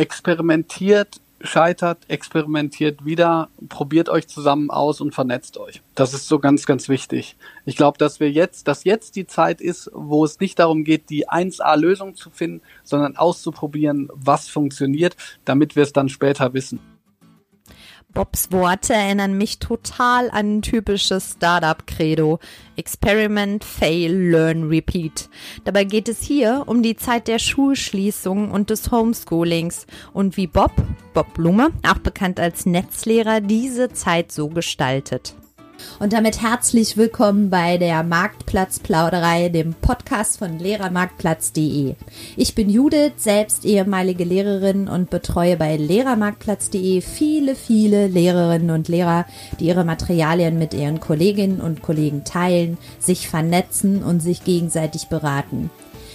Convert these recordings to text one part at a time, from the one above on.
experimentiert, scheitert, experimentiert wieder, probiert euch zusammen aus und vernetzt euch. Das ist so ganz, ganz wichtig. Ich glaube, dass wir jetzt, dass jetzt die Zeit ist, wo es nicht darum geht, die 1A-Lösung zu finden, sondern auszuprobieren, was funktioniert, damit wir es dann später wissen. Bobs Worte erinnern mich total an ein typisches Startup-Credo. Experiment, Fail, Learn, Repeat. Dabei geht es hier um die Zeit der Schulschließung und des Homeschoolings und wie Bob, Bob Blume, auch bekannt als Netzlehrer, diese Zeit so gestaltet. Und damit herzlich willkommen bei der Marktplatzplauderei, dem Podcast von Lehrermarktplatz.de. Ich bin Judith, selbst ehemalige Lehrerin und betreue bei Lehrermarktplatz.de viele, viele Lehrerinnen und Lehrer, die ihre Materialien mit ihren Kolleginnen und Kollegen teilen, sich vernetzen und sich gegenseitig beraten.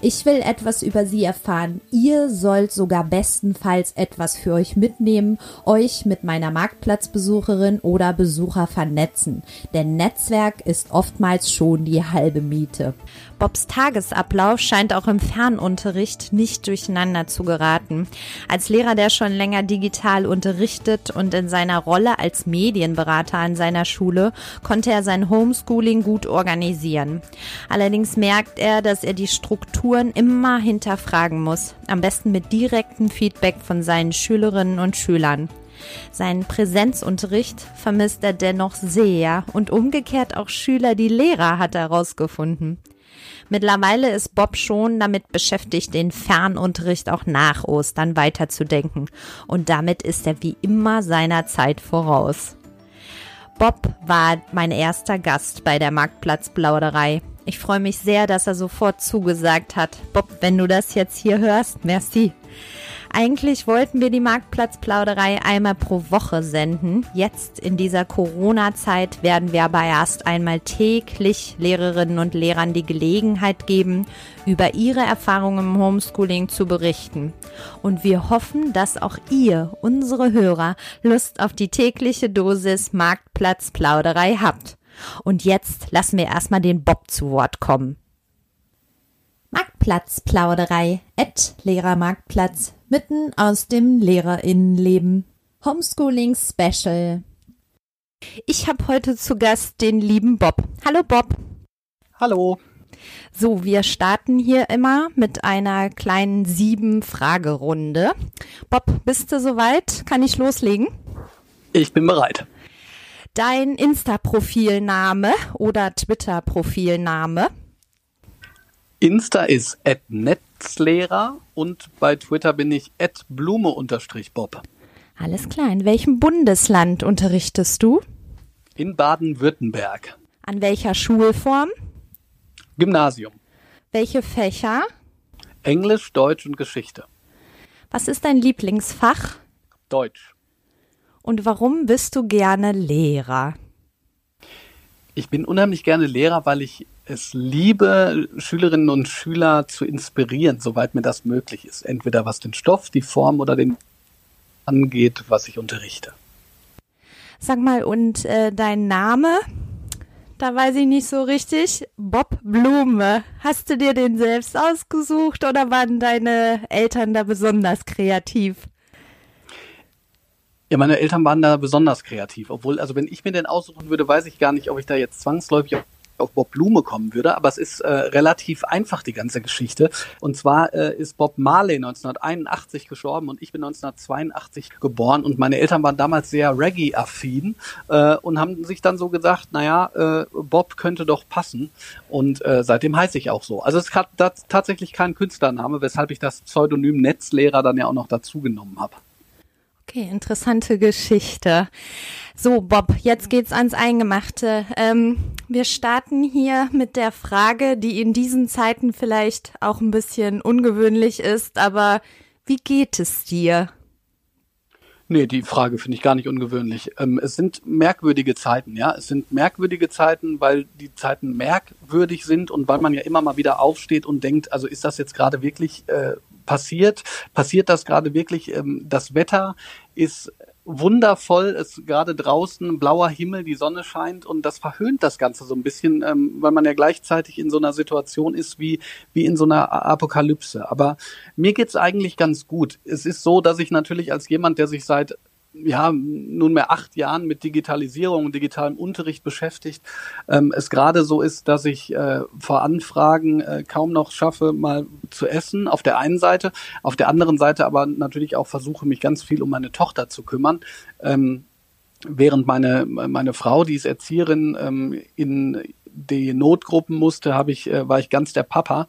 Ich will etwas über sie erfahren. Ihr sollt sogar bestenfalls etwas für euch mitnehmen, euch mit meiner Marktplatzbesucherin oder Besucher vernetzen. Denn Netzwerk ist oftmals schon die halbe Miete. Bobs Tagesablauf scheint auch im Fernunterricht nicht durcheinander zu geraten. Als Lehrer, der schon länger digital unterrichtet und in seiner Rolle als Medienberater an seiner Schule, konnte er sein Homeschooling gut organisieren. Allerdings merkt er, dass er die Strukturen immer hinterfragen muss, am besten mit direktem Feedback von seinen Schülerinnen und Schülern. Seinen Präsenzunterricht vermisst er dennoch sehr und umgekehrt auch Schüler, die Lehrer hat er herausgefunden. Mittlerweile ist Bob schon damit beschäftigt, den Fernunterricht auch nach Ostern weiterzudenken. Und damit ist er wie immer seiner Zeit voraus. Bob war mein erster Gast bei der Marktplatzplauderei. Ich freue mich sehr, dass er sofort zugesagt hat. Bob, wenn du das jetzt hier hörst, merci. Eigentlich wollten wir die Marktplatzplauderei einmal pro Woche senden. Jetzt in dieser Corona-Zeit werden wir aber erst einmal täglich Lehrerinnen und Lehrern die Gelegenheit geben, über ihre Erfahrungen im Homeschooling zu berichten. Und wir hoffen, dass auch ihr, unsere Hörer, Lust auf die tägliche Dosis Marktplatzplauderei habt. Und jetzt lassen wir erstmal den Bob zu Wort kommen. Marktplatzplauderei, at Lehrermarktplatz, mitten aus dem Lehrerinnenleben. Homeschooling Special. Ich habe heute zu Gast den lieben Bob. Hallo Bob. Hallo. So, wir starten hier immer mit einer kleinen sieben Fragerunde. Bob, bist du soweit? Kann ich loslegen? Ich bin bereit. Dein Insta-Profilname oder Twitter-Profilname? Insta ist @netzlehrer und bei Twitter bin ich @blume_bob. Alles klar. In welchem Bundesland unterrichtest du? In Baden-Württemberg. An welcher Schulform? Gymnasium. Welche Fächer? Englisch, Deutsch und Geschichte. Was ist dein Lieblingsfach? Deutsch. Und warum bist du gerne Lehrer? Ich bin unheimlich gerne Lehrer, weil ich es liebe, Schülerinnen und Schüler zu inspirieren, soweit mir das möglich ist. Entweder was den Stoff, die Form oder den angeht, was ich unterrichte. Sag mal, und äh, dein Name? Da weiß ich nicht so richtig. Bob Blume. Hast du dir den selbst ausgesucht oder waren deine Eltern da besonders kreativ? Ja, meine Eltern waren da besonders kreativ. Obwohl, also wenn ich mir den aussuchen würde, weiß ich gar nicht, ob ich da jetzt zwangsläufig auf Bob Blume kommen würde, aber es ist äh, relativ einfach, die ganze Geschichte. Und zwar äh, ist Bob Marley 1981 gestorben und ich bin 1982 geboren und meine Eltern waren damals sehr Reggae-affin äh, und haben sich dann so gesagt, naja, äh, Bob könnte doch passen und äh, seitdem heiße ich auch so. Also es hat tatsächlich keinen Künstlername, weshalb ich das Pseudonym Netzlehrer dann ja auch noch dazu genommen habe. Okay, interessante Geschichte. So, Bob, jetzt geht's ans Eingemachte. Ähm, wir starten hier mit der Frage, die in diesen Zeiten vielleicht auch ein bisschen ungewöhnlich ist, aber wie geht es dir? Nee, die Frage finde ich gar nicht ungewöhnlich. Ähm, es sind merkwürdige Zeiten, ja. Es sind merkwürdige Zeiten, weil die Zeiten merkwürdig sind und weil man ja immer mal wieder aufsteht und denkt, also ist das jetzt gerade wirklich äh, passiert? Passiert das gerade wirklich? Ähm, das Wetter ist wundervoll, es gerade draußen blauer Himmel, die Sonne scheint und das verhöhnt das Ganze so ein bisschen, ähm, weil man ja gleichzeitig in so einer Situation ist wie wie in so einer Apokalypse. Aber mir geht's eigentlich ganz gut. Es ist so, dass ich natürlich als jemand, der sich seit ja, nunmehr acht Jahren mit Digitalisierung und digitalem Unterricht beschäftigt, ähm, es gerade so ist, dass ich äh, vor Anfragen äh, kaum noch schaffe, mal zu essen, auf der einen Seite, auf der anderen Seite aber natürlich auch versuche, mich ganz viel um meine Tochter zu kümmern. Ähm, während meine, meine Frau, die ist Erzieherin, ähm, in die Notgruppen musste, habe ich, äh, war ich ganz der Papa.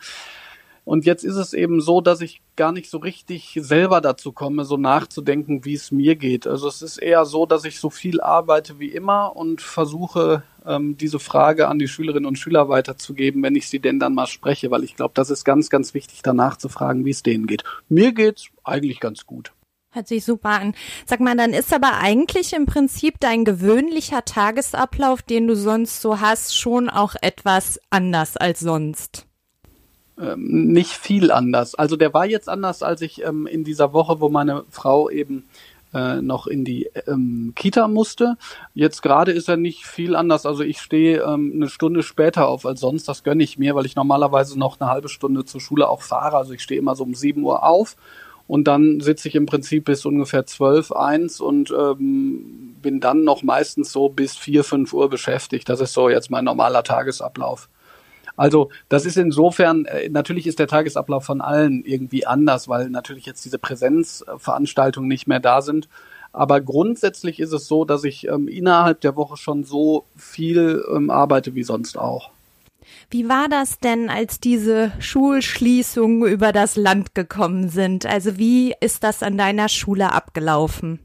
Und jetzt ist es eben so, dass ich gar nicht so richtig selber dazu komme, so nachzudenken, wie es mir geht. Also es ist eher so, dass ich so viel arbeite wie immer und versuche, ähm, diese Frage an die Schülerinnen und Schüler weiterzugeben, wenn ich sie denn dann mal spreche, weil ich glaube, das ist ganz, ganz wichtig, danach zu fragen, wie es denen geht. Mir geht's eigentlich ganz gut. Hört sich super an. Sag mal, dann ist aber eigentlich im Prinzip dein gewöhnlicher Tagesablauf, den du sonst so hast, schon auch etwas anders als sonst ähm, nicht viel anders. Also der war jetzt anders, als ich ähm, in dieser Woche, wo meine Frau eben äh, noch in die ähm, Kita musste. Jetzt gerade ist er nicht viel anders. Also ich stehe ähm, eine Stunde später auf als sonst. Das gönne ich mir, weil ich normalerweise noch eine halbe Stunde zur Schule auch fahre. Also ich stehe immer so um sieben Uhr auf und dann sitze ich im Prinzip bis ungefähr zwölf, eins und ähm, bin dann noch meistens so bis vier, fünf Uhr beschäftigt. Das ist so jetzt mein normaler Tagesablauf. Also das ist insofern, äh, natürlich ist der Tagesablauf von allen irgendwie anders, weil natürlich jetzt diese Präsenzveranstaltungen nicht mehr da sind. Aber grundsätzlich ist es so, dass ich ähm, innerhalb der Woche schon so viel ähm, arbeite wie sonst auch. Wie war das denn, als diese Schulschließungen über das Land gekommen sind? Also wie ist das an deiner Schule abgelaufen?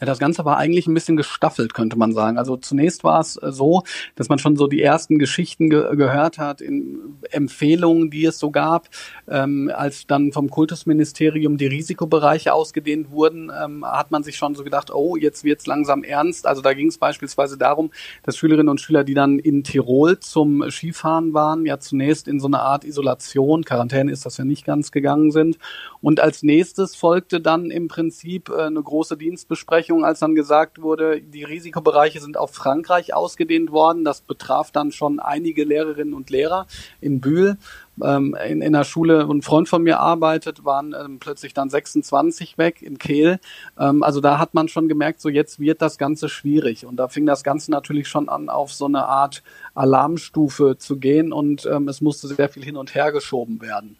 Ja, das Ganze war eigentlich ein bisschen gestaffelt, könnte man sagen. Also zunächst war es äh, so, dass man schon so die ersten Geschichten ge gehört hat, in Empfehlungen, die es so gab, ähm, als dann vom Kultusministerium die Risikobereiche ausgedehnt wurden, ähm, hat man sich schon so gedacht, oh, jetzt wird's langsam ernst. Also da ging es beispielsweise darum, dass Schülerinnen und Schüler, die dann in Tirol zum Skifahren waren, ja zunächst in so eine Art Isolation, Quarantäne ist das ja nicht ganz gegangen sind. Und als nächstes folgte dann im Prinzip äh, eine große Dienstbesprechung Besprechung, als dann gesagt wurde, die Risikobereiche sind auf Frankreich ausgedehnt worden. Das betraf dann schon einige Lehrerinnen und Lehrer in Bühl. Ähm, in, in der Schule ein Freund von mir arbeitet, waren ähm, plötzlich dann 26 weg in Kehl. Ähm, also da hat man schon gemerkt, so jetzt wird das Ganze schwierig. Und da fing das Ganze natürlich schon an, auf so eine Art Alarmstufe zu gehen und ähm, es musste sehr viel hin und her geschoben werden.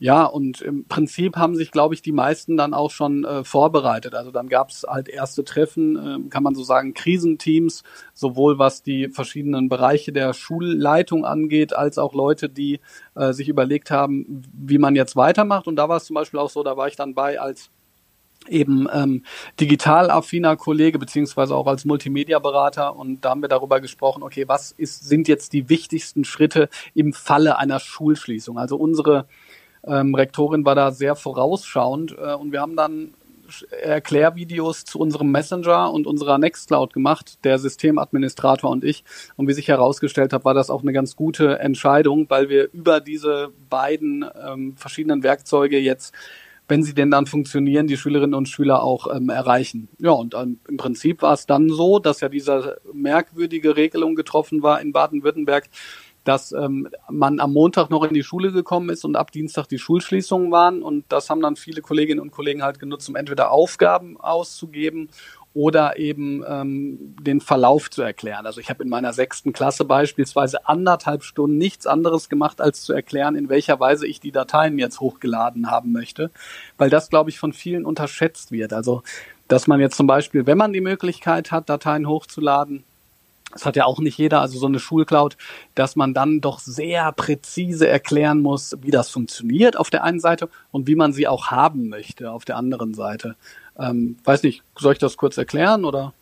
Ja, und im Prinzip haben sich, glaube ich, die meisten dann auch schon äh, vorbereitet. Also dann gab es halt erste Treffen, äh, kann man so sagen, Krisenteams, sowohl was die verschiedenen Bereiche der Schulleitung angeht, als auch Leute, die äh, sich überlegt haben, wie man jetzt weitermacht. Und da war es zum Beispiel auch so, da war ich dann bei als eben ähm, digital affiner Kollege beziehungsweise auch als Multimedia-Berater und da haben wir darüber gesprochen, okay, was ist, sind jetzt die wichtigsten Schritte im Falle einer Schulschließung? Also unsere ähm, Rektorin war da sehr vorausschauend äh, und wir haben dann Erklärvideos zu unserem Messenger und unserer Nextcloud gemacht, der Systemadministrator und ich. Und wie sich herausgestellt hat, war das auch eine ganz gute Entscheidung, weil wir über diese beiden ähm, verschiedenen Werkzeuge jetzt wenn sie denn dann funktionieren, die Schülerinnen und Schüler auch ähm, erreichen. Ja, und ähm, im Prinzip war es dann so, dass ja diese merkwürdige Regelung getroffen war in Baden-Württemberg, dass ähm, man am Montag noch in die Schule gekommen ist und ab Dienstag die Schulschließungen waren. Und das haben dann viele Kolleginnen und Kollegen halt genutzt, um entweder Aufgaben auszugeben oder eben ähm, den Verlauf zu erklären. Also ich habe in meiner sechsten Klasse beispielsweise anderthalb Stunden nichts anderes gemacht, als zu erklären, in welcher Weise ich die Dateien jetzt hochgeladen haben möchte, weil das, glaube ich, von vielen unterschätzt wird. Also dass man jetzt zum Beispiel, wenn man die Möglichkeit hat, Dateien hochzuladen, das hat ja auch nicht jeder, also so eine Schulcloud, dass man dann doch sehr präzise erklären muss, wie das funktioniert auf der einen Seite und wie man sie auch haben möchte auf der anderen Seite. Ähm, weiß nicht, soll ich das kurz erklären oder?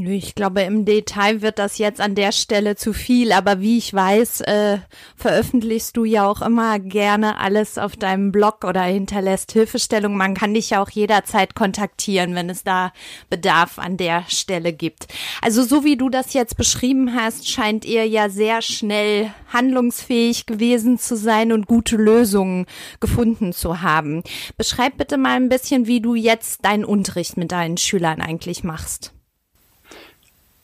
Ich glaube, im Detail wird das jetzt an der Stelle zu viel, aber wie ich weiß, äh, veröffentlichst du ja auch immer gerne alles auf deinem Blog oder hinterlässt Hilfestellung. Man kann dich ja auch jederzeit kontaktieren, wenn es da Bedarf an der Stelle gibt. Also so wie du das jetzt beschrieben hast, scheint ihr ja sehr schnell handlungsfähig gewesen zu sein und gute Lösungen gefunden zu haben. Beschreib bitte mal ein bisschen, wie du jetzt deinen Unterricht mit deinen Schülern eigentlich machst.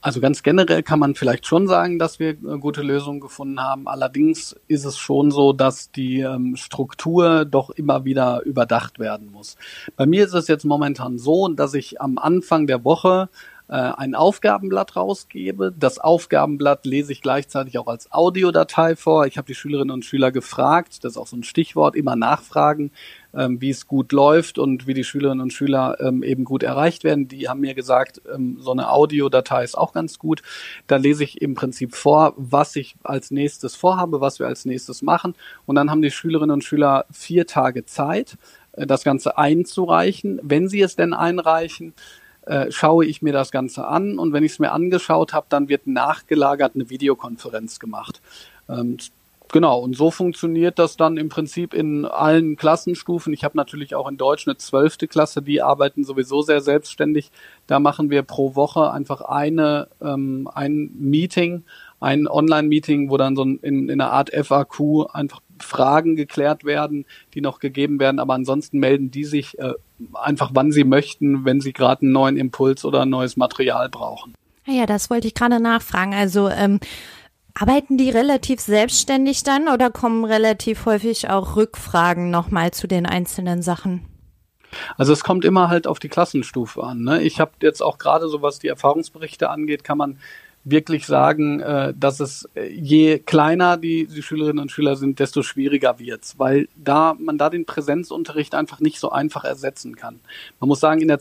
Also ganz generell kann man vielleicht schon sagen, dass wir äh, gute Lösungen gefunden haben. Allerdings ist es schon so, dass die ähm, Struktur doch immer wieder überdacht werden muss. Bei mir ist es jetzt momentan so, dass ich am Anfang der Woche äh, ein Aufgabenblatt rausgebe. Das Aufgabenblatt lese ich gleichzeitig auch als Audiodatei vor. Ich habe die Schülerinnen und Schüler gefragt, das ist auch so ein Stichwort, immer nachfragen, ähm, wie es gut läuft und wie die Schülerinnen und Schüler ähm, eben gut erreicht werden. Die haben mir gesagt, ähm, so eine Audiodatei ist auch ganz gut. Da lese ich im Prinzip vor, was ich als nächstes vorhabe, was wir als nächstes machen. Und dann haben die Schülerinnen und Schüler vier Tage Zeit, äh, das Ganze einzureichen. Wenn sie es denn einreichen, äh, schaue ich mir das Ganze an und wenn ich es mir angeschaut habe, dann wird nachgelagert eine Videokonferenz gemacht. Ähm, Genau, und so funktioniert das dann im Prinzip in allen Klassenstufen. Ich habe natürlich auch in Deutsch eine zwölfte Klasse, die arbeiten sowieso sehr selbstständig. Da machen wir pro Woche einfach eine, ähm, ein Meeting, ein Online-Meeting, wo dann so in, in einer Art FAQ einfach Fragen geklärt werden, die noch gegeben werden. Aber ansonsten melden die sich äh, einfach, wann sie möchten, wenn sie gerade einen neuen Impuls oder ein neues Material brauchen. Ah ja, das wollte ich gerade nachfragen. Also ähm, Arbeiten die relativ selbstständig dann oder kommen relativ häufig auch Rückfragen nochmal zu den einzelnen Sachen? Also es kommt immer halt auf die Klassenstufe an. Ne? Ich habe jetzt auch gerade so, was die Erfahrungsberichte angeht, kann man wirklich sagen, äh, dass es äh, je kleiner die, die Schülerinnen und Schüler sind, desto schwieriger wird's, weil da man da den Präsenzunterricht einfach nicht so einfach ersetzen kann. Man muss sagen, in der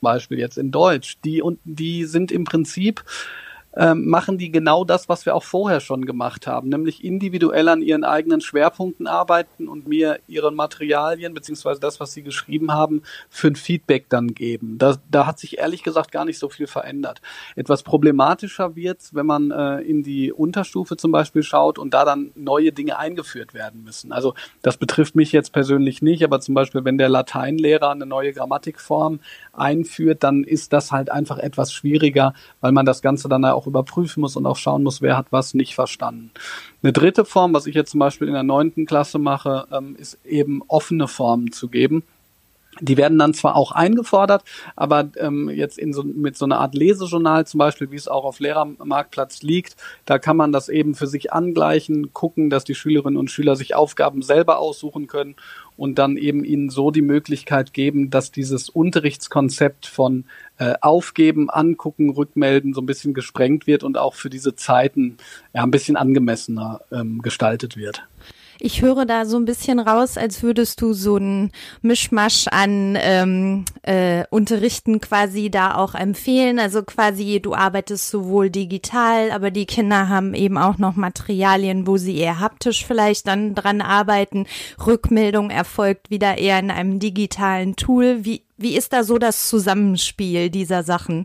Beispiel jetzt in Deutsch, die und die sind im Prinzip ähm, machen die genau das, was wir auch vorher schon gemacht haben, nämlich individuell an ihren eigenen Schwerpunkten arbeiten und mir ihre Materialien beziehungsweise das, was sie geschrieben haben, für ein Feedback dann geben. Da, da hat sich ehrlich gesagt gar nicht so viel verändert. Etwas problematischer wird wenn man äh, in die Unterstufe zum Beispiel schaut und da dann neue Dinge eingeführt werden müssen. Also das betrifft mich jetzt persönlich nicht, aber zum Beispiel, wenn der Lateinlehrer eine neue Grammatikform einführt, dann ist das halt einfach etwas schwieriger, weil man das Ganze dann auch überprüfen muss und auch schauen muss, wer hat was nicht verstanden. Eine dritte Form, was ich jetzt zum Beispiel in der neunten Klasse mache, ähm, ist eben offene Formen zu geben. Die werden dann zwar auch eingefordert, aber ähm, jetzt in so, mit so einer Art Lesejournal zum Beispiel, wie es auch auf Lehrermarktplatz liegt, da kann man das eben für sich angleichen, gucken, dass die Schülerinnen und Schüler sich Aufgaben selber aussuchen können und dann eben ihnen so die Möglichkeit geben, dass dieses Unterrichtskonzept von äh, Aufgeben, Angucken, Rückmelden so ein bisschen gesprengt wird und auch für diese Zeiten ja ein bisschen angemessener ähm, gestaltet wird. Ich höre da so ein bisschen raus, als würdest du so ein Mischmasch an ähm, äh, Unterrichten quasi da auch empfehlen. Also quasi, du arbeitest sowohl digital, aber die Kinder haben eben auch noch Materialien, wo sie eher haptisch vielleicht dann dran arbeiten. Rückmeldung erfolgt wieder eher in einem digitalen Tool. Wie, wie ist da so das Zusammenspiel dieser Sachen?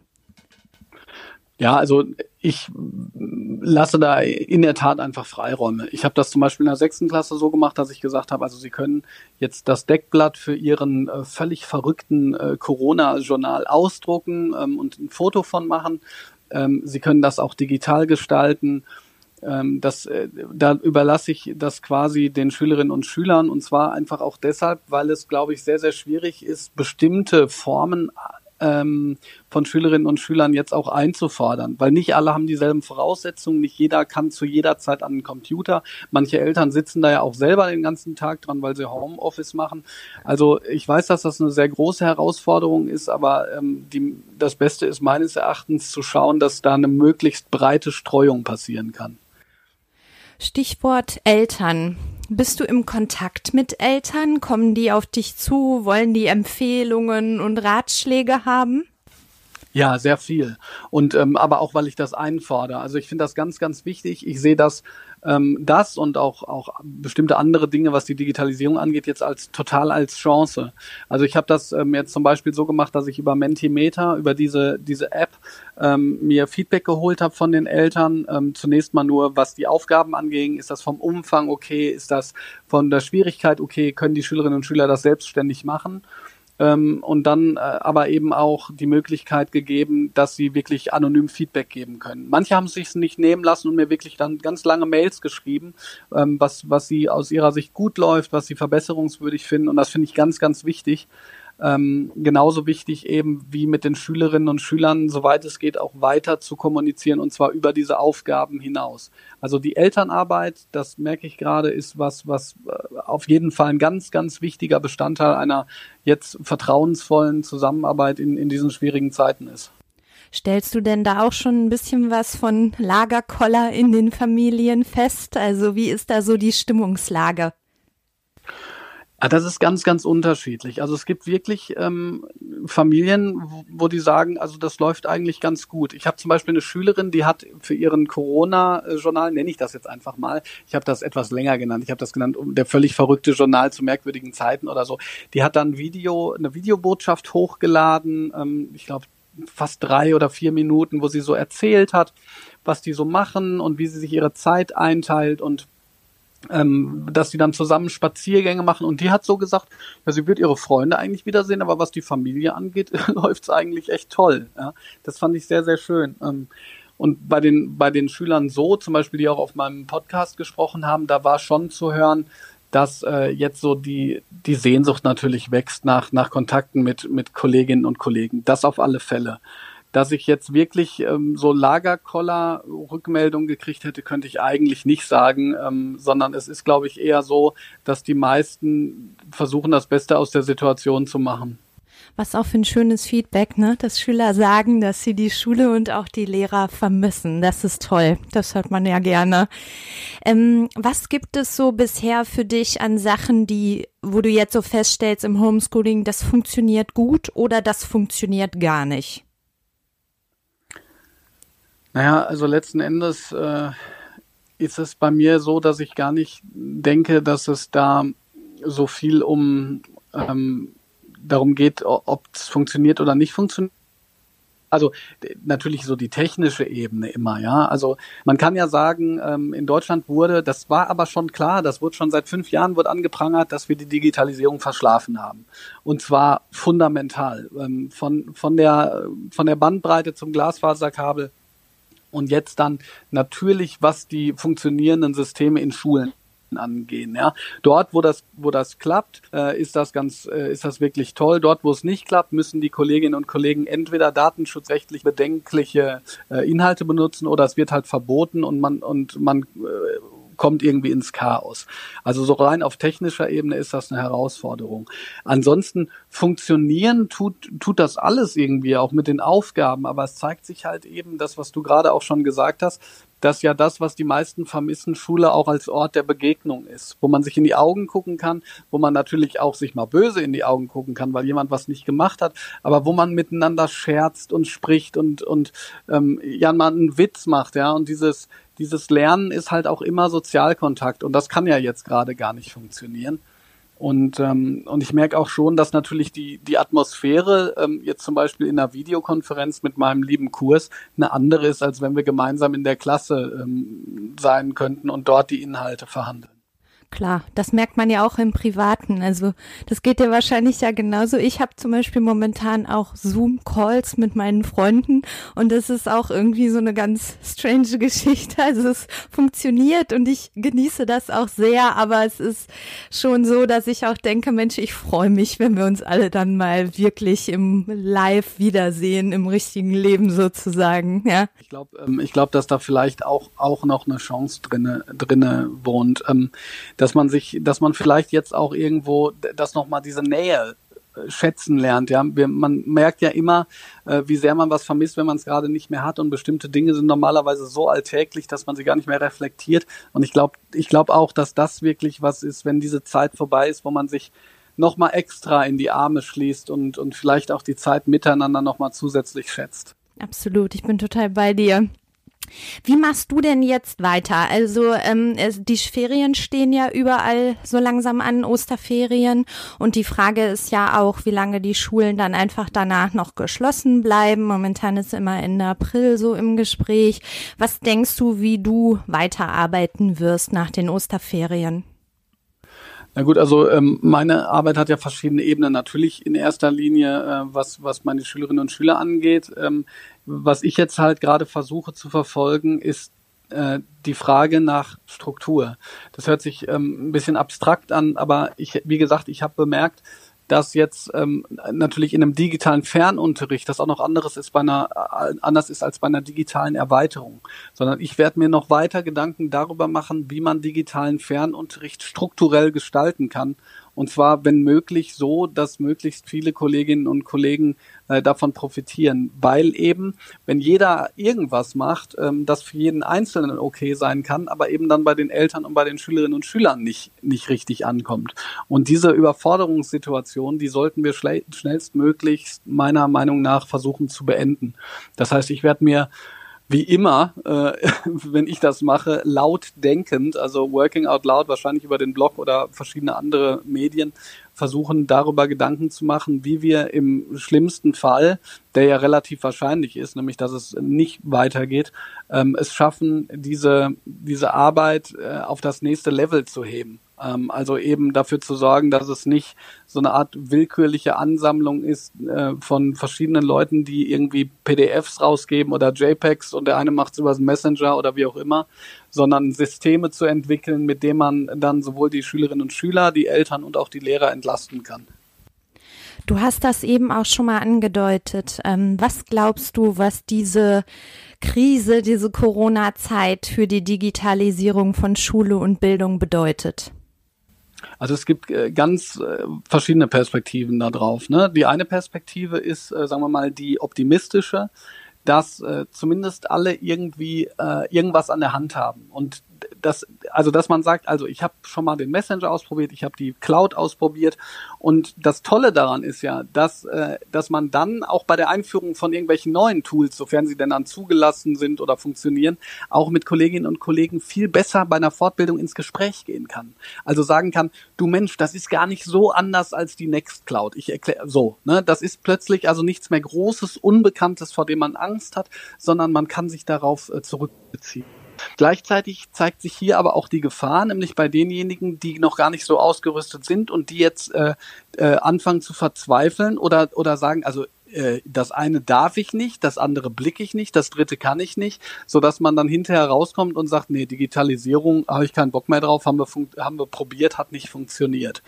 Ja, also ich lasse da in der Tat einfach Freiräume. Ich habe das zum Beispiel in der sechsten Klasse so gemacht, dass ich gesagt habe, also Sie können jetzt das Deckblatt für Ihren äh, völlig verrückten äh, Corona-Journal ausdrucken ähm, und ein Foto von machen. Ähm, Sie können das auch digital gestalten. Ähm, das, äh, da überlasse ich das quasi den Schülerinnen und Schülern und zwar einfach auch deshalb, weil es, glaube ich, sehr, sehr schwierig ist, bestimmte Formen ähm, von Schülerinnen und Schülern jetzt auch einzufordern, weil nicht alle haben dieselben Voraussetzungen, nicht jeder kann zu jeder Zeit an den Computer. Manche Eltern sitzen da ja auch selber den ganzen Tag dran, weil sie Homeoffice machen. Also ich weiß, dass das eine sehr große Herausforderung ist, aber ähm, die, das Beste ist meines Erachtens zu schauen, dass da eine möglichst breite Streuung passieren kann. Stichwort Eltern. Bist du im Kontakt mit Eltern? Kommen die auf dich zu? Wollen die Empfehlungen und Ratschläge haben? Ja, sehr viel. Und ähm, aber auch, weil ich das einfordere. Also ich finde das ganz, ganz wichtig. Ich sehe das ähm, das und auch, auch bestimmte andere Dinge, was die Digitalisierung angeht, jetzt als total als Chance. Also ich habe das ähm, jetzt zum Beispiel so gemacht, dass ich über Mentimeter, über diese, diese App, ähm, mir Feedback geholt habe von den Eltern. Ähm, zunächst mal nur, was die Aufgaben anging. Ist das vom Umfang okay? Ist das von der Schwierigkeit okay? Können die Schülerinnen und Schüler das selbstständig machen? Ähm, und dann äh, aber eben auch die Möglichkeit gegeben, dass sie wirklich anonym Feedback geben können. Manche haben es sich nicht nehmen lassen und mir wirklich dann ganz lange Mails geschrieben, ähm, was, was sie aus ihrer Sicht gut läuft, was sie verbesserungswürdig finden. Und das finde ich ganz, ganz wichtig ähm, genauso wichtig eben wie mit den Schülerinnen und Schülern, soweit es geht, auch weiter zu kommunizieren und zwar über diese Aufgaben hinaus. Also die Elternarbeit, das merke ich gerade, ist was, was äh, auf jeden Fall ein ganz, ganz wichtiger Bestandteil einer jetzt vertrauensvollen Zusammenarbeit in, in diesen schwierigen Zeiten ist. Stellst du denn da auch schon ein bisschen was von Lagerkoller in den Familien fest? Also wie ist da so die Stimmungslage? Ah, das ist ganz, ganz unterschiedlich. Also es gibt wirklich ähm, Familien, wo, die sagen, also das läuft eigentlich ganz gut. Ich habe zum Beispiel eine Schülerin, die hat für ihren Corona-Journal, nenne ich das jetzt einfach mal, ich habe das etwas länger genannt, ich habe das genannt, der völlig verrückte Journal zu merkwürdigen Zeiten oder so. Die hat dann Video, eine Videobotschaft hochgeladen, ähm, ich glaube fast drei oder vier Minuten, wo sie so erzählt hat, was die so machen und wie sie sich ihre Zeit einteilt und ähm, dass sie dann zusammen Spaziergänge machen und die hat so gesagt, ja, sie wird ihre Freunde eigentlich wiedersehen, aber was die Familie angeht, läuft's eigentlich echt toll. Ja? Das fand ich sehr, sehr schön. Ähm, und bei den, bei den Schülern so, zum Beispiel, die auch auf meinem Podcast gesprochen haben, da war schon zu hören, dass äh, jetzt so die, die Sehnsucht natürlich wächst nach, nach Kontakten mit, mit Kolleginnen und Kollegen. Das auf alle Fälle dass ich jetzt wirklich ähm, so Lagerkoller-Rückmeldungen gekriegt hätte, könnte ich eigentlich nicht sagen, ähm, sondern es ist, glaube ich, eher so, dass die meisten versuchen, das Beste aus der Situation zu machen. Was auch für ein schönes Feedback, ne? Dass Schüler sagen, dass sie die Schule und auch die Lehrer vermissen. Das ist toll. Das hört man ja gerne. Ähm, was gibt es so bisher für dich an Sachen, die, wo du jetzt so feststellst im Homeschooling, das funktioniert gut oder das funktioniert gar nicht? Naja, also letzten Endes äh, ist es bei mir so, dass ich gar nicht denke, dass es da so viel um ähm, darum geht, ob es funktioniert oder nicht funktioniert. Also natürlich so die technische Ebene immer, ja. Also man kann ja sagen, ähm, in Deutschland wurde, das war aber schon klar, das wurde schon seit fünf Jahren wird angeprangert, dass wir die Digitalisierung verschlafen haben. Und zwar fundamental. Ähm, von, von, der, von der Bandbreite zum Glasfaserkabel und jetzt dann natürlich, was die funktionierenden Systeme in Schulen angehen. Ja, dort, wo das, wo das klappt, äh, ist das ganz, äh, ist das wirklich toll. Dort, wo es nicht klappt, müssen die Kolleginnen und Kollegen entweder datenschutzrechtlich bedenkliche äh, Inhalte benutzen oder es wird halt verboten und man und man äh, kommt irgendwie ins Chaos. Also so rein auf technischer Ebene ist das eine Herausforderung. Ansonsten funktionieren tut, tut das alles irgendwie auch mit den Aufgaben, aber es zeigt sich halt eben das, was du gerade auch schon gesagt hast, dass ja das, was die meisten vermissen, Schule auch als Ort der Begegnung ist, wo man sich in die Augen gucken kann, wo man natürlich auch sich mal böse in die Augen gucken kann, weil jemand was nicht gemacht hat, aber wo man miteinander scherzt und spricht und und ähm, ja mal einen Witz macht, ja und dieses dieses Lernen ist halt auch immer Sozialkontakt und das kann ja jetzt gerade gar nicht funktionieren. Und, ähm, und ich merke auch schon, dass natürlich die, die Atmosphäre ähm, jetzt zum Beispiel in einer Videokonferenz mit meinem lieben Kurs eine andere ist, als wenn wir gemeinsam in der Klasse ähm, sein könnten und dort die Inhalte verhandeln. Klar, das merkt man ja auch im Privaten. Also das geht dir wahrscheinlich ja genauso. Ich habe zum Beispiel momentan auch Zoom-Calls mit meinen Freunden und das ist auch irgendwie so eine ganz strange Geschichte. Also es funktioniert und ich genieße das auch sehr, aber es ist schon so, dass ich auch denke, Mensch, ich freue mich, wenn wir uns alle dann mal wirklich im Live wiedersehen, im richtigen Leben sozusagen. Ja. Ich glaube, ähm, ich glaube, dass da vielleicht auch auch noch eine Chance drinne drinne wohnt. Dass man sich, dass man vielleicht jetzt auch irgendwo, dass nochmal diese Nähe äh, schätzen lernt. Ja, Wir, man merkt ja immer, äh, wie sehr man was vermisst, wenn man es gerade nicht mehr hat. Und bestimmte Dinge sind normalerweise so alltäglich, dass man sie gar nicht mehr reflektiert. Und ich glaube, ich glaube auch, dass das wirklich was ist, wenn diese Zeit vorbei ist, wo man sich nochmal extra in die Arme schließt und und vielleicht auch die Zeit miteinander nochmal zusätzlich schätzt. Absolut, ich bin total bei dir. Wie machst du denn jetzt weiter? Also ähm, die Ferien stehen ja überall so langsam an, Osterferien. Und die Frage ist ja auch, wie lange die Schulen dann einfach danach noch geschlossen bleiben. Momentan ist immer Ende April so im Gespräch. Was denkst du, wie du weiterarbeiten wirst nach den Osterferien? Na gut, also ähm, meine Arbeit hat ja verschiedene Ebenen. Natürlich in erster Linie, äh, was, was meine Schülerinnen und Schüler angeht. Ähm, was ich jetzt halt gerade versuche zu verfolgen, ist äh, die Frage nach Struktur. Das hört sich ähm, ein bisschen abstrakt an, aber ich, wie gesagt, ich habe bemerkt, dass jetzt ähm, natürlich in einem digitalen Fernunterricht das auch noch anderes ist bei einer äh, anders ist als bei einer digitalen Erweiterung, sondern ich werde mir noch weiter Gedanken darüber machen, wie man digitalen Fernunterricht strukturell gestalten kann und zwar, wenn möglich, so, dass möglichst viele Kolleginnen und Kollegen äh, davon profitieren. Weil eben, wenn jeder irgendwas macht, ähm, das für jeden Einzelnen okay sein kann, aber eben dann bei den Eltern und bei den Schülerinnen und Schülern nicht, nicht richtig ankommt. Und diese Überforderungssituation, die sollten wir schnellstmöglichst meiner Meinung nach versuchen zu beenden. Das heißt, ich werde mir wie immer, äh, wenn ich das mache, laut denkend, also working out loud, wahrscheinlich über den Blog oder verschiedene andere Medien, versuchen darüber Gedanken zu machen, wie wir im schlimmsten Fall, der ja relativ wahrscheinlich ist, nämlich dass es nicht weitergeht, ähm, es schaffen, diese, diese Arbeit äh, auf das nächste Level zu heben. Ähm, also eben dafür zu sorgen, dass es nicht so eine Art willkürliche Ansammlung ist äh, von verschiedenen Leuten, die irgendwie PDFs rausgeben oder JPEGs und der eine macht es über Messenger oder wie auch immer, sondern Systeme zu entwickeln, mit denen man dann sowohl die Schülerinnen und Schüler, die Eltern und auch die Lehrer entlasten kann. Du hast das eben auch schon mal angedeutet. Ähm, was glaubst du, was diese Krise, diese Corona-Zeit für die Digitalisierung von Schule und Bildung bedeutet? Also es gibt äh, ganz äh, verschiedene Perspektiven da drauf. Ne? Die eine Perspektive ist, äh, sagen wir mal, die optimistische, dass zumindest alle irgendwie irgendwas an der Hand haben und dass, also dass man sagt, also ich habe schon mal den Messenger ausprobiert, ich habe die Cloud ausprobiert und das Tolle daran ist ja, dass, äh, dass man dann auch bei der Einführung von irgendwelchen neuen Tools, sofern sie denn dann zugelassen sind oder funktionieren, auch mit Kolleginnen und Kollegen viel besser bei einer Fortbildung ins Gespräch gehen kann. Also sagen kann, du Mensch, das ist gar nicht so anders als die Nextcloud. Ich erkläre so, ne, das ist plötzlich also nichts mehr Großes, Unbekanntes, vor dem man Angst hat, sondern man kann sich darauf äh, zurückbeziehen. Gleichzeitig zeigt sich hier aber auch die Gefahr, nämlich bei denjenigen, die noch gar nicht so ausgerüstet sind und die jetzt äh, äh, anfangen zu verzweifeln oder, oder sagen, also äh, das eine darf ich nicht, das andere blicke ich nicht, das dritte kann ich nicht, so dass man dann hinterher rauskommt und sagt, nee, Digitalisierung habe ich keinen Bock mehr drauf, haben wir, haben wir probiert, hat nicht funktioniert.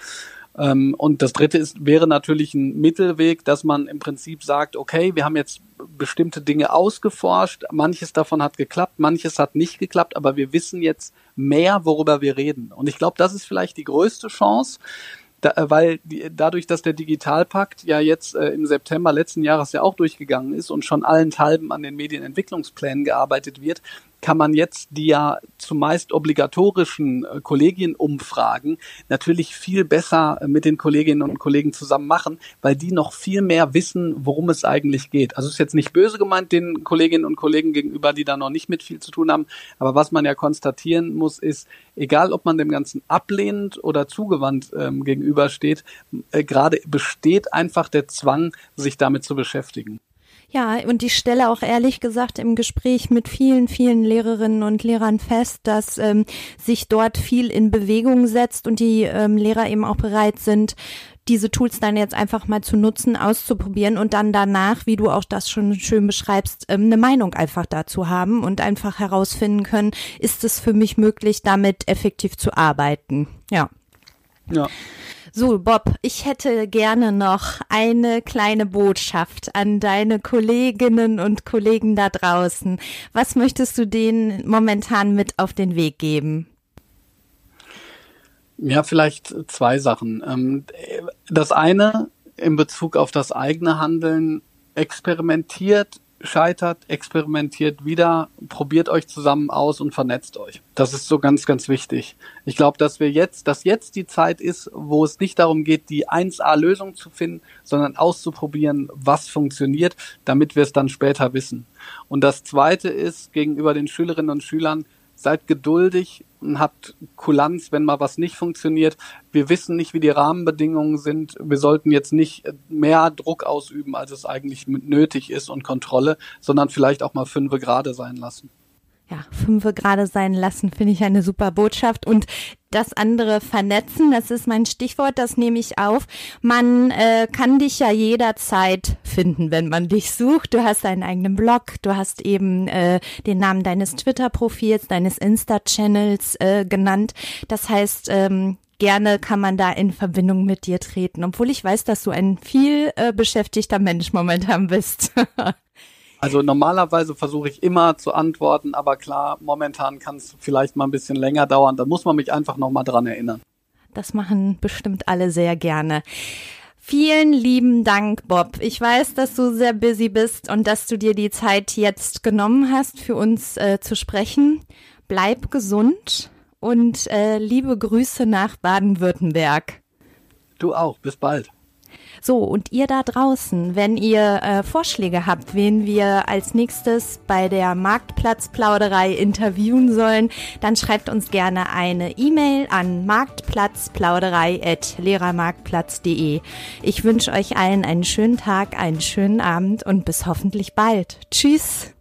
Ähm, und das dritte ist, wäre natürlich ein Mittelweg, dass man im Prinzip sagt, okay, wir haben jetzt bestimmte Dinge ausgeforscht, manches davon hat geklappt, manches hat nicht geklappt, aber wir wissen jetzt mehr, worüber wir reden. Und ich glaube, das ist vielleicht die größte Chance, da, äh, weil die, dadurch, dass der Digitalpakt ja jetzt äh, im September letzten Jahres ja auch durchgegangen ist und schon allenthalben an den Medienentwicklungsplänen gearbeitet wird, kann man jetzt die ja zumeist obligatorischen äh, Kollegienumfragen natürlich viel besser äh, mit den Kolleginnen und Kollegen zusammen machen, weil die noch viel mehr wissen, worum es eigentlich geht. Also ist jetzt nicht böse gemeint den Kolleginnen und Kollegen gegenüber, die da noch nicht mit viel zu tun haben, aber was man ja konstatieren muss, ist, egal ob man dem Ganzen ablehnend oder zugewandt ähm, gegenübersteht, äh, gerade besteht einfach der Zwang, sich damit zu beschäftigen. Ja, und ich stelle auch ehrlich gesagt im Gespräch mit vielen, vielen Lehrerinnen und Lehrern fest, dass ähm, sich dort viel in Bewegung setzt und die ähm, Lehrer eben auch bereit sind, diese Tools dann jetzt einfach mal zu nutzen, auszuprobieren und dann danach, wie du auch das schon schön beschreibst, ähm, eine Meinung einfach dazu haben und einfach herausfinden können, ist es für mich möglich, damit effektiv zu arbeiten. Ja. Ja. So, Bob, ich hätte gerne noch eine kleine Botschaft an deine Kolleginnen und Kollegen da draußen. Was möchtest du denen momentan mit auf den Weg geben? Ja, vielleicht zwei Sachen. Ähm, das eine in Bezug auf das eigene Handeln experimentiert scheitert, experimentiert wieder, probiert euch zusammen aus und vernetzt euch. Das ist so ganz, ganz wichtig. Ich glaube, dass wir jetzt, dass jetzt die Zeit ist, wo es nicht darum geht, die 1A-Lösung zu finden, sondern auszuprobieren, was funktioniert, damit wir es dann später wissen. Und das zweite ist gegenüber den Schülerinnen und Schülern, seid geduldig und habt Kulanz, wenn mal was nicht funktioniert. Wir wissen nicht, wie die Rahmenbedingungen sind. Wir sollten jetzt nicht mehr Druck ausüben, als es eigentlich nötig ist und Kontrolle, sondern vielleicht auch mal fünfe gerade sein lassen ja, fünfe gerade sein lassen, finde ich eine super Botschaft. Und das andere vernetzen, das ist mein Stichwort, das nehme ich auf. Man äh, kann dich ja jederzeit finden, wenn man dich sucht. Du hast deinen eigenen Blog, du hast eben äh, den Namen deines Twitter-Profils, deines Insta-Channels äh, genannt. Das heißt, ähm, gerne kann man da in Verbindung mit dir treten, obwohl ich weiß, dass du ein viel äh, beschäftigter Mensch momentan bist. Also normalerweise versuche ich immer zu antworten, aber klar, momentan kann es vielleicht mal ein bisschen länger dauern. Da muss man mich einfach nochmal dran erinnern. Das machen bestimmt alle sehr gerne. Vielen lieben Dank, Bob. Ich weiß, dass du sehr busy bist und dass du dir die Zeit jetzt genommen hast, für uns äh, zu sprechen. Bleib gesund und äh, liebe Grüße nach Baden-Württemberg. Du auch. Bis bald. So, und ihr da draußen, wenn ihr äh, Vorschläge habt, wen wir als nächstes bei der Marktplatzplauderei interviewen sollen, dann schreibt uns gerne eine E-Mail an marktplatzplauderei.lehrermarktplatz.de. Ich wünsche euch allen einen schönen Tag, einen schönen Abend und bis hoffentlich bald. Tschüss!